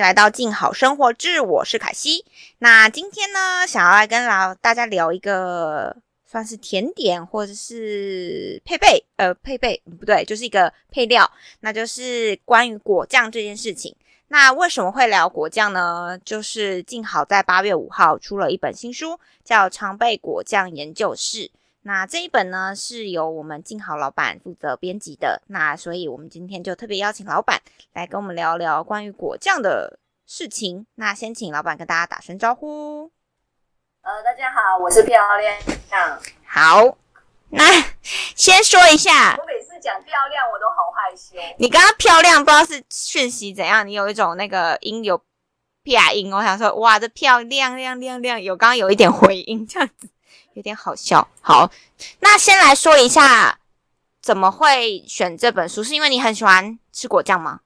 来到静好生活志，我是凯西。那今天呢，想要来跟老大家聊一个算是甜点或者是配备，呃，配备不对，就是一个配料，那就是关于果酱这件事情。那为什么会聊果酱呢？就是静好在八月五号出了一本新书，叫《常备果酱研究室》。那这一本呢，是由我们静好老板负责编辑的。那所以，我们今天就特别邀请老板来跟我们聊聊关于果酱的事情。那先请老板跟大家打声招呼。呃，大家好，我是漂亮。好，那 先说一下，我每次讲漂亮，我都好害羞。你刚刚漂亮，不知道是讯息怎样，你有一种那个音有啪音，我想说，哇，这漂亮亮亮亮，有刚刚有一点回音，这样子。有点好笑。好，那先来说一下，怎么会选这本书？是因为你很喜欢吃果酱吗？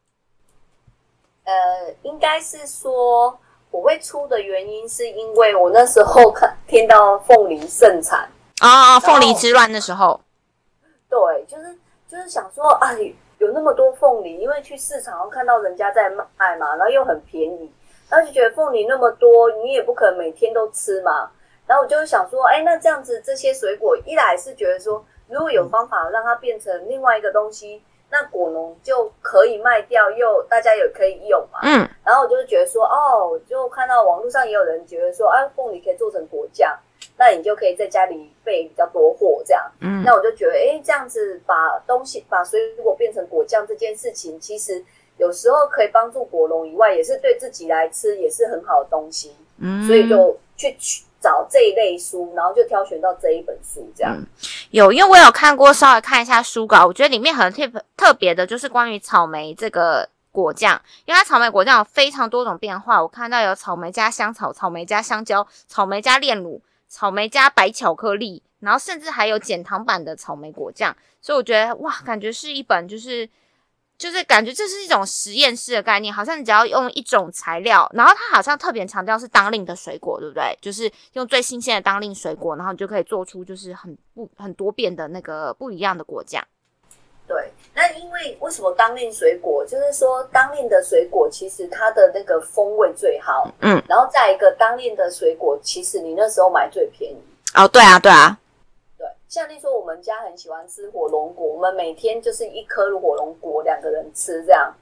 呃，应该是说我会出的原因，是因为我那时候看听到凤梨盛产啊，凤梨之乱的时候，对，就是就是想说啊，有那么多凤梨，因为去市场上看到人家在卖嘛，然后又很便宜，然后就觉得凤梨那么多，你也不可能每天都吃嘛。然后我就想说，哎，那这样子这些水果，一来是觉得说，如果有方法让它变成另外一个东西，那果农就可以卖掉，又大家也可以用嘛。嗯。然后我就觉得说，哦，就看到网络上也有人觉得说，哎，凤梨可以做成果酱，那你就可以在家里备比较多货这样。嗯。那我就觉得，哎，这样子把东西把水果变成果酱这件事情，其实有时候可以帮助果农以外，也是对自己来吃也是很好的东西。嗯。所以就去取。找这一类书，然后就挑选到这一本书，这样。有，因为我有看过，稍微看一下书稿，我觉得里面很特特别的，就是关于草莓这个果酱，因为它草莓果酱有非常多种变化，我看到有草莓加香草、草莓加香蕉、草莓加炼乳、草莓加白巧克力，然后甚至还有减糖版的草莓果酱，所以我觉得哇，感觉是一本就是。就是感觉这是一种实验室的概念，好像你只要用一种材料，然后它好像特别强调是当令的水果，对不对？就是用最新鲜的当令水果，然后你就可以做出就是很不很多变的那个不一样的果酱。对，那因为为什么当令水果？就是说当令的水果其实它的那个风味最好，嗯，然后再一个当令的水果，其实你那时候买最便宜。哦，对啊，对啊。像例说，我们家很喜欢吃火龙果，我们每天就是一颗火龙果，两个人吃这样。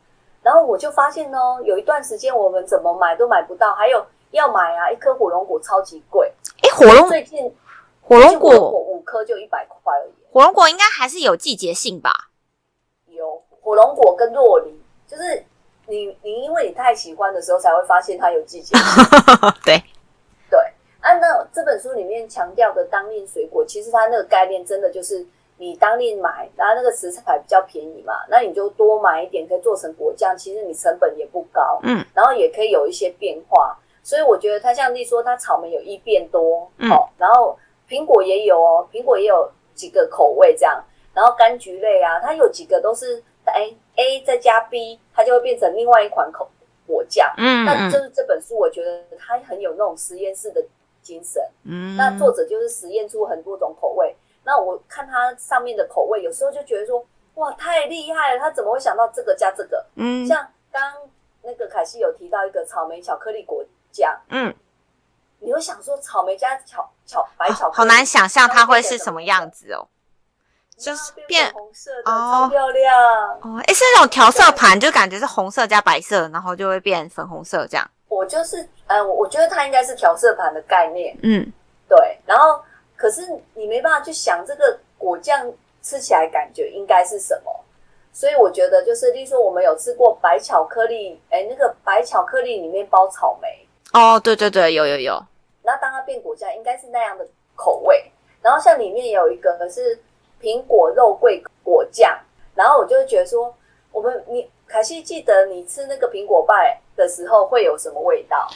然后我就发现哦，有一段时间我们怎么买都买不到，还有要买啊，一颗火龙果超级贵。哎，火龙最近火龙果五颗就一百块而已。火龙果应该还是有季节性吧？有火龙果跟洛梨，就是你你因为你太喜欢的时候，才会发现它有季节性。对。按照这本书里面强调的当令水果，其实它那个概念真的就是你当令买，然后那个食材比较便宜嘛，那你就多买一点，可以做成果酱，其实你成本也不高，嗯，然后也可以有一些变化，所以我觉得它像例说它草莓有一变多，哦，然后苹果也有哦，苹果也有几个口味这样，然后柑橘类啊，它有几个都是哎 A 再加 B，它就会变成另外一款口果酱，嗯，那就是这本书我觉得它很有那种实验室的。精神，嗯，那作者就是实验出很多种口味。那我看它上面的口味，有时候就觉得说，哇，太厉害了！他怎么会想到这个加这个？嗯，像刚那个凯西有提到一个草莓巧克力果酱，嗯，你会想说草莓加巧巧白巧克力，好难想象它会是什么样子哦，就是变红色的，超漂亮哦！哎，是那种调色盘，就感觉是红色加白色，然后就会变粉红色这样。我就是，嗯，我觉得它应该是调色盘的概念，嗯，对。然后，可是你没办法去想这个果酱吃起来感觉应该是什么，所以我觉得就是，例如说我们有吃过白巧克力，哎，那个白巧克力里面包草莓，哦，对对对，有有有。那当它变果酱，应该是那样的口味。然后像里面有一个是苹果肉桂果酱，然后我就觉得说，我们你凯西记得你吃那个苹果派。的时候会有什么味道？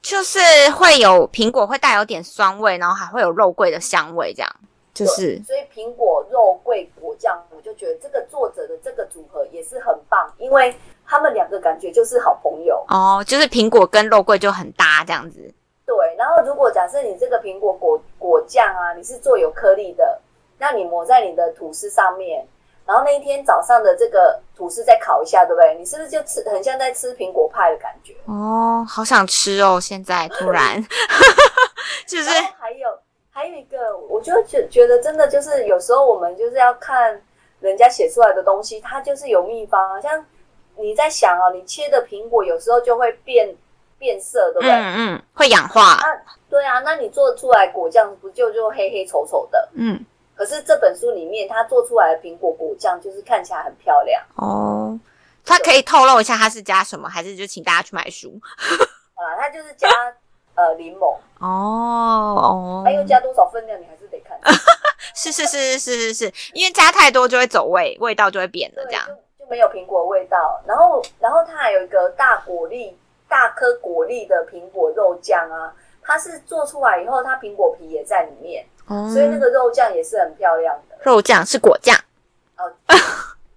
就是会有苹果会带有点酸味，然后还会有肉桂的香味，这样就是。所以苹果肉桂果酱，我就觉得这个作者的这个组合也是很棒，因为他们两个感觉就是好朋友哦，就是苹果跟肉桂就很搭这样子。对，然后如果假设你这个苹果果果酱啊，你是做有颗粒的，那你抹在你的吐司上面。然后那一天早上的这个吐司再烤一下，对不对？你是不是就吃很像在吃苹果派的感觉？哦，好想吃哦！现在突然，就是还有还有一个，我就觉觉得真的就是有时候我们就是要看人家写出来的东西，它就是有秘方啊。像你在想哦，你切的苹果有时候就会变变色，对不对？嗯嗯，会氧化，对啊，那你做出来果酱不就就黑黑丑丑的？嗯，可是这本书里面它做出来的苹果果酱就是看起来很漂亮哦。它可以透露一下它是加什么，还是就请大家去买书？啊，它就是加呃柠檬哦哦，还有加多少分量你还是得看。是是是是是是是，因为加太多就会走味，味道就会变了，这样就就没有苹果味道。然后然后它还有一个大果粒、大颗果粒的苹果肉酱啊，它是做出来以后，它苹果皮也在里面，哦。所以那个肉酱也是很漂亮的。肉酱是果酱，哦，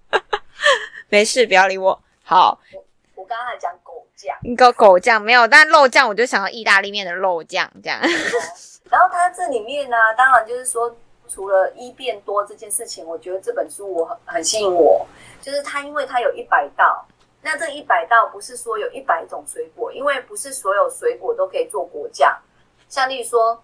没事，不要理我。好，我刚刚还讲狗酱，一个狗酱没有，但肉酱我就想到意大利面的肉酱这样。然后它这里面呢、当然就是说，除了一变多这件事情，我觉得这本书我很很吸引我，就是它因为它有一百道，那这一百道不是说有一百种水果，因为不是所有水果都可以做果酱，像例如说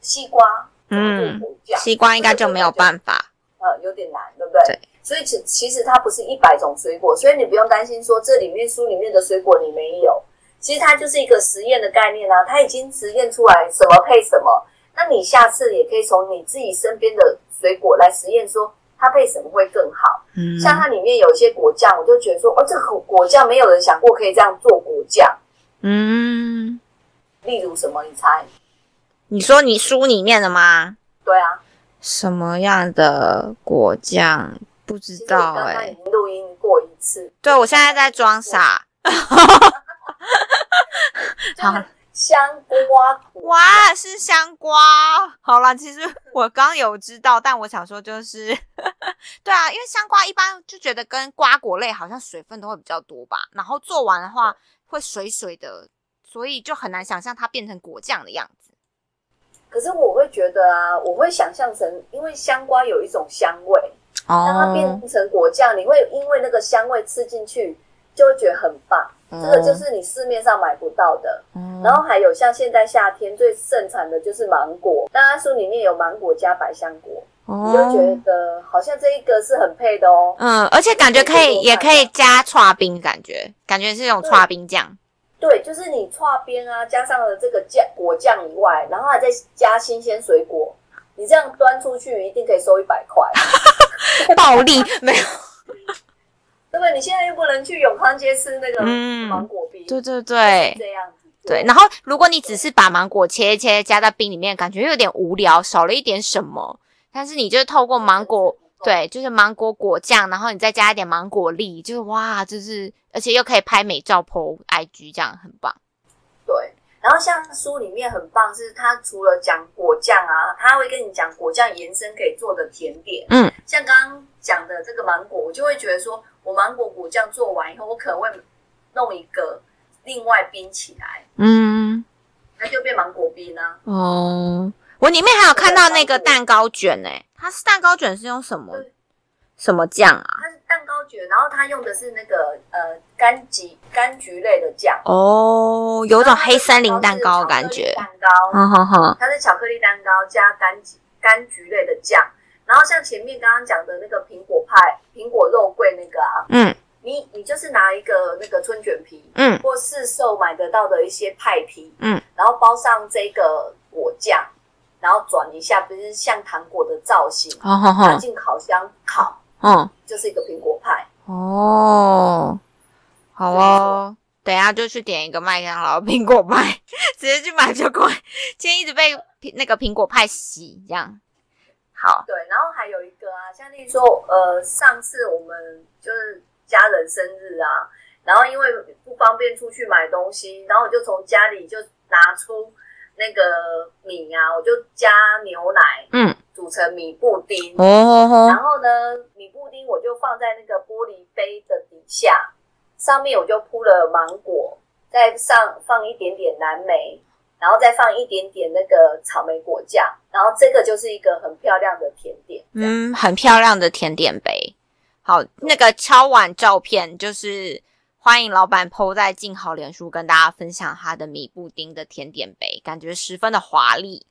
西瓜，嗯西瓜应该就没有办法。呃，有点难，对不对？对。所以其其实它不是一百种水果，所以你不用担心说这里面书里面的水果你没有。其实它就是一个实验的概念啊，它已经实验出来什么配什么。那你下次也可以从你自己身边的水果来实验，说它配什么会更好。嗯像它里面有一些果酱，我就觉得说，哦，这个果酱没有人想过可以这样做果酱。嗯，例如什么？你猜？你说你书里面的吗？对啊，什么样的果酱？不知道哎、录音过一次。对，我现在在装傻。好，香瓜果哇，是香瓜。好啦，其实我刚有知道，但我想说就是，对啊，因为香瓜一般就觉得跟瓜果类好像水分都会比较多吧，然后做完的话会水水的，所以就很难想象它变成果酱的样子。可是我会觉得啊，我会想象成，因为香瓜有一种香味，哦、让它哦变成果酱，你会因为那个香味吃进去，就会觉得很棒。这个就是你市面上买不到的。嗯然后还有像现在夏天最盛产的就是芒果，当然书里面有芒果加百香果，你就觉哦，得好像这一个是很配的哦。嗯，而且感觉可以，也可以加刨冰，感觉感觉是一种刨冰酱。对，就是你串边啊，加上了这个酱果酱以外，然后还再加新鲜水果，你这样端出去一定可以收一百块。暴利 没有，对不对？你现在又不能去永康街吃那个嗯芒果冰，对对就是对这样子。对。然后如果你只是把芒果切一切加在冰里面，感觉有点无聊，少了一点什么。但是你就是透过芒果，对，就是芒果果酱，然后你再加一点芒果粒，就是哇，就是而且又可以拍美照 po IG，这样很棒。对。然后像书里面很棒，是它除了讲果酱啊，它会跟你讲果酱延伸可以做的甜点。嗯，像刚刚讲的这个芒果，我就会觉得说，我芒果果酱做完以后，我可能会弄一个另外冰起来，嗯，那就变芒果冰啊。哦，我里面还有看到那个蛋糕卷诶、它是蛋糕卷是用什么对什么酱啊？它是蛋糕卷，然后它用的是那个呃柑橘柑橘类的酱，哦，有种黑森林蛋糕感觉。蛋糕，哼哼哼，它是巧克力蛋糕加柑橘柑橘类的酱。然后像前面刚刚讲的那个苹果派、苹果肉桂那个啊，嗯。你你就是拿一个那个春卷皮，嗯。或市售买得到的一些派皮，嗯，然后包上这个果酱，然后转一下，不是像糖果的造型，进烤箱烤，嗯，就是一个苹果派。哦，好哦，等一下就去点一个麦当劳苹果派，直接去买就快。今天一直被苹那个苹果派洗，这样好。对，然后还有一个啊，像例如说，呃，上次我们就是家人生日啊，然后因为不方便出去买东西，然后我就从家里就拿出那个米啊，我就加牛奶，嗯，煮成米布丁。哦然后呢，米布丁我就放在那个玻璃杯的底下，上面我就铺了芒果，再上放一点点蓝莓，然后再放一点点那个草莓果酱，然后这个就是一个很漂亮的甜点。嗯，很漂亮的甜点杯。好，那个敲碗照片就是欢迎老板 PO 在静好脸书跟大家分享他的米布丁的甜点杯，感觉十分的华丽。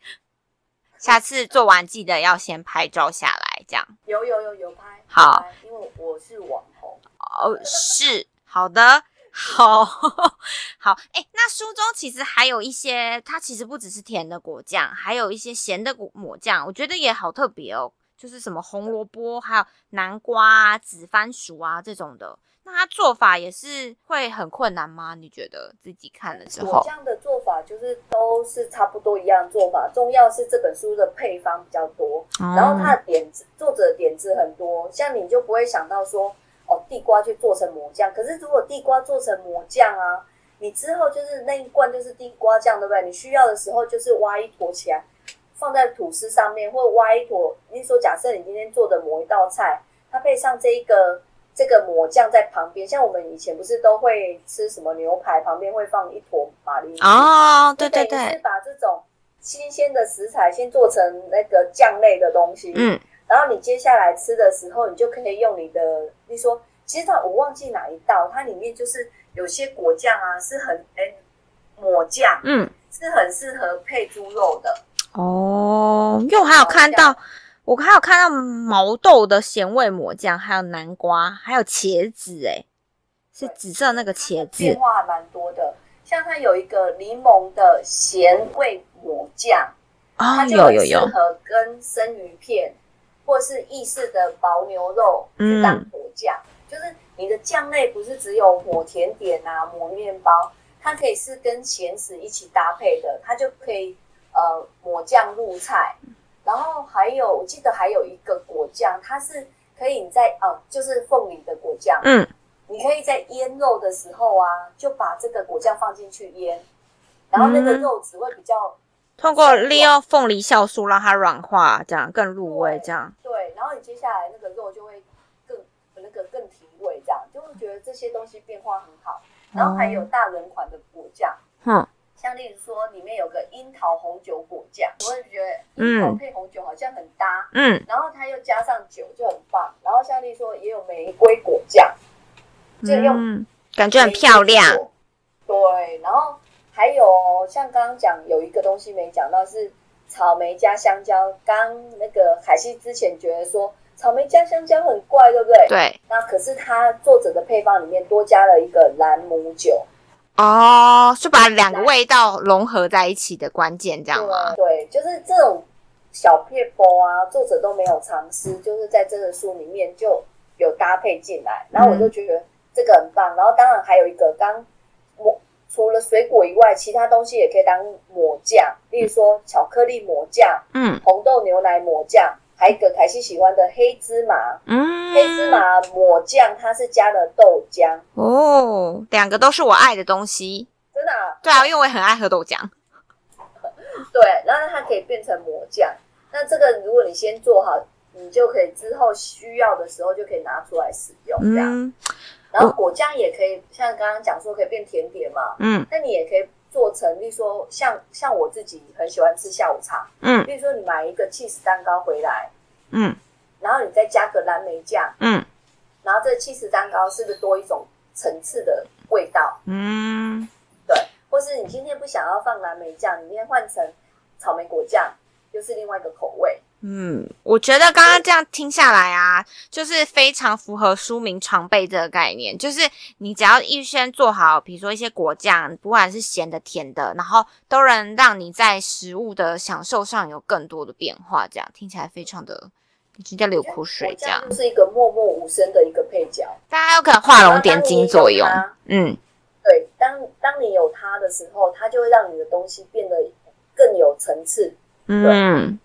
下次做完记得要先拍照下来，这样。有有有有拍，好拍，因为我是网红。哦，是好的，好 好。哎、那书中其实还有一些，它其实不只是甜的果酱，还有一些咸的果抹酱，我觉得也好特别哦。就是什么红萝卜，还有南瓜啊、紫番薯啊这种的。那它做法也是会很困难吗？你觉得自己看了之后？这样的做法就是都是差不多一样做法，重要是这本书的配方比较多，然后它的点子，作者的点子很多，像你就不会想到说，哦，地瓜去做成魔酱，可是如果地瓜做成魔酱啊，你之后就是那一罐就是地瓜酱，对不对？你需要的时候就是挖一坨起来，放在吐司上面，或挖一坨。你说，假设你今天做的某一道菜，它配上这一个这个抹酱在旁边，像我们以前不是都会吃什么牛排，旁边会放一坨马铃薯哦，对对对，把这种新鲜的食材先做成那个酱类的东西，嗯，然后你接下来吃的时候，你就可以用你的，你说，其实它我忘记哪一道，它里面就是有些果酱啊是很哎抹酱嗯，是很适合配猪肉的，哦，因为我还有看到，我还有看到毛豆的咸味抹酱，还有南瓜，还有茄子，哎，是紫色那个茄子，变化还蛮多的。像它有一个柠檬的咸味抹酱，哦它，就有有有，合跟生鱼片或是意式的薄牛肉去当嗯果酱。就是你的酱类不是只有抹甜点啊、抹面包，它可以是跟咸食一起搭配的，它就可以呃抹酱入菜。然后还有，我记得还有一个果酱，它是可以你在哦，就是凤梨的果酱，嗯，你可以在腌肉的时候啊，就把这个果酱放进去腌，然后那个嗯肉质会比较通过利用凤梨酵素让它软化，这样更入味，这样，对，然后你接下来那个肉就会更那个更提味，这样就会觉得这些东西变化很好。然后还有大人款的果酱，哼，像例如说里面有个樱桃红酒果酱，我会觉得樱桃配红酒好像很搭，嗯，然后它又加上酒就很棒。然后像例如说也有玫瑰果酱，就用嗯，感觉很漂亮。对，然后还有像刚刚讲有一个东西没讲到是草莓加香蕉。刚那个海西之前觉得说草莓加香蕉很怪，对不对？。对，那可是他作者的配方里面多加了一个兰姆酒，哦，是把两个味道融合在一起的关键，这样吗？对，就是这种小撇步啊，作者都没有尝试，就是在这个书里面就有搭配进来，然后我就觉得这个很棒。然后当然还有一个刚抹，除了水果以外，其他东西也可以当抹酱，例如说巧克力抹酱、嗯红豆牛奶抹酱，还有一个凯西喜欢的黑芝麻。嗯，黑芝麻抹酱，它是加了豆浆，哦，两个都是我爱的东西。真的、啊，对啊，因为我也很爱喝豆浆。对，然后它可以变成抹酱。那这个如果你先做好，你就可以之后需要的时候就可以拿出来使用这样。嗯然后果酱也可以，像刚刚讲说可以变甜点嘛，嗯那你也可以做成，例如说像像我自己很喜欢吃下午茶，嗯例如说你买一个 cheese 蛋糕回来，嗯然后你再加个蓝莓酱，嗯然后这 cheese 蛋糕是不是多一种层次的味道？嗯，对，或是你今天不想要放蓝莓酱，你今天换成草莓果酱，又是另外一个口味。嗯，我觉得刚刚这样听下来啊，就是非常符合书名常备这个概念，就是你只要预先做好，比如说一些果酱，不管是咸的、甜的，然后都能让你在食物的享受上有更多的变化。这样听起来非常的，直接流口水。这样是一个默默无声的一个配角。大家有可能画龙点睛作用。嗯对，当当你有它的时候，它就会让你的东西变得更有层次。嗯，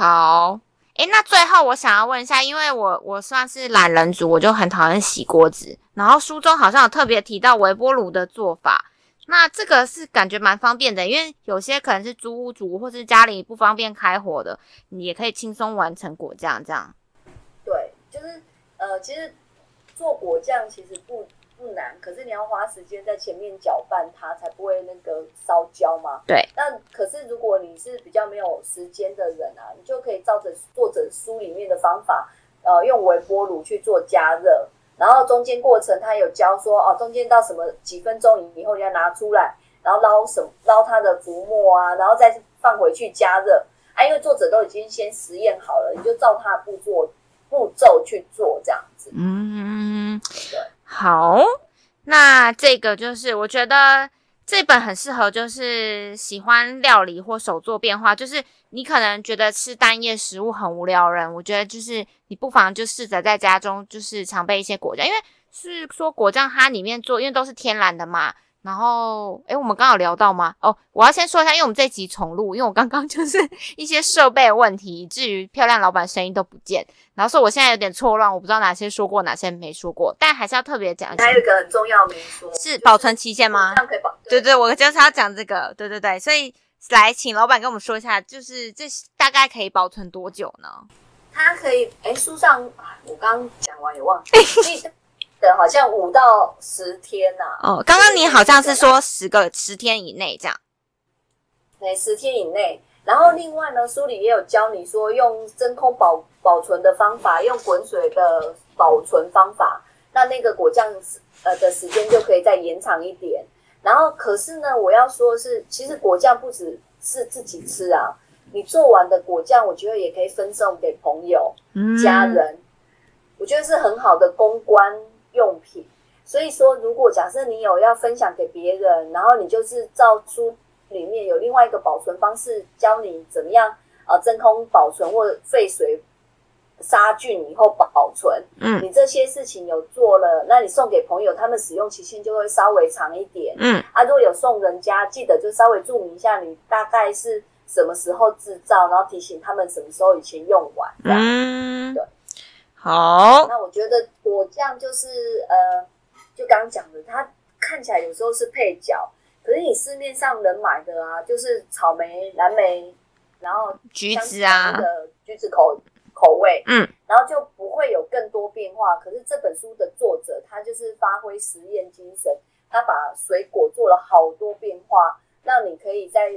好。诶，那最后我想要问一下，因为我我算是懒人族，我就很讨厌洗锅子。然后书中好像有特别提到微波炉的做法，那这个是感觉蛮方便的，因为有些可能是租屋族或是家里不方便开火的，你也可以轻松完成果酱这样。对，就是呃，其实做果酱其实不不难，可是你要花时间在前面搅拌它，才不会那个烧焦嘛。对。那可是如果你是比较没有时间的人啊，你就可以照着作者书里面的方法，呃用微波炉去做加热，然后中间过程他有教说哦，中间到什么几分钟以后你要拿出来，然后捞什捞它的浮沫啊，然后再放回去加热啊，因为作者都已经先实验好了，你就照他的步骤步骤去做这样子。嗯，对，好，那这个就是我觉得这本很适合，就是喜欢料理或手做变化，就是你可能觉得吃单叶食物很无聊人，我觉得就是你不妨就试着在家中就是常备一些果酱，因为是说果酱它里面做，因为都是天然的嘛。然后，诶，我们刚好聊到吗？哦，我要先说一下，因为我们这集重录，因为我刚刚 就是一些设备的问题，以至于漂亮老板声音都不见，然后说我现在有点错乱，我不知道哪些说过，哪些没说过，但还是要特别讲一下。还有一个很重要没说，是保存期限吗？这样可以保。对对，我就是要讲这个，对对对，所以来请老板跟我们说一下，就是这大概可以保存多久呢？它可以，哎，书上我刚讲完也忘记。的好像五到十天呐。哦，刚刚你好像是说十个十天以内这样。对，十天以内。然后另外呢，书里也有教你说用真空保保存的方法，用滚水的保存方法，那那个果酱呃的时间就可以再延长一点。然后可是呢，我要说是，其实果酱不只是自己吃啊，你做完的果酱，我觉得也可以分送给朋友、家人，我觉得是很好的公关。用品，所以说，如果假设你有要分享给别人，然后你就是照书里面有另外一个保存方式，教你怎么样呃真空保存或沸水杀菌以后保存。嗯，你这些事情有做了，那你送给朋友，他们使用期限就会稍微长一点。嗯，啊，如果有送人家，记得就稍微注明一下你大概是什么时候制造，然后提醒他们什么时候以前用完。嗯，对。好，那我觉得果酱就是呃，就刚刚讲的，它看起来有时候是配角，可是你市面上能买的啊，就是草莓、蓝莓，然后橘子啊的橘子口口味，嗯，然后就不会有更多变化。可是这本书的作者他就是发挥实验精神，他把水果做了好多变化，让你可以在，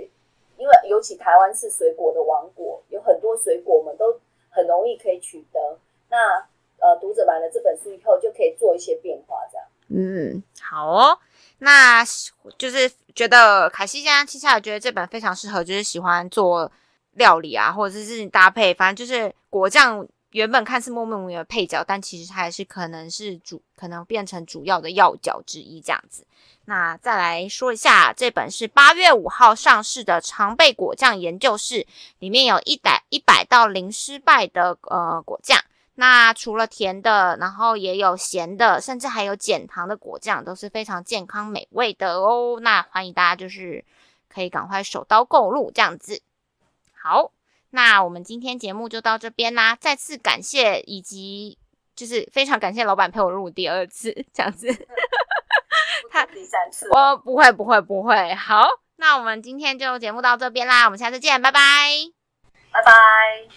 因为尤其台湾是水果的王国，有很多水果我们都很容易可以取得。那呃，读者买了这本书以后，就可以做一些变化，这样。嗯，好哦。那就是觉得凯西现在接下来觉得这本非常适合，就是喜欢做料理啊，或者是搭配，反正就是果酱原本看似默默无名的配角，但其实它还是可能是主，可能变成主要的要角之一这样子。那再来说一下，这本是八月五号上市的常备果酱研究室，里面有一百一百道零失败的呃果酱。那除了甜的，然后也有咸的，甚至还有减糖的果酱，都是非常健康美味的哦。那欢迎大家就是可以赶快手刀购入这样子。好，那我们今天节目就到这边啦。再次感谢，以及就是非常感谢老板陪我录第二次这样子。他第三次，我不会不会不会。好，那我们今天就节目到这边啦，我们下次见，拜拜，拜拜。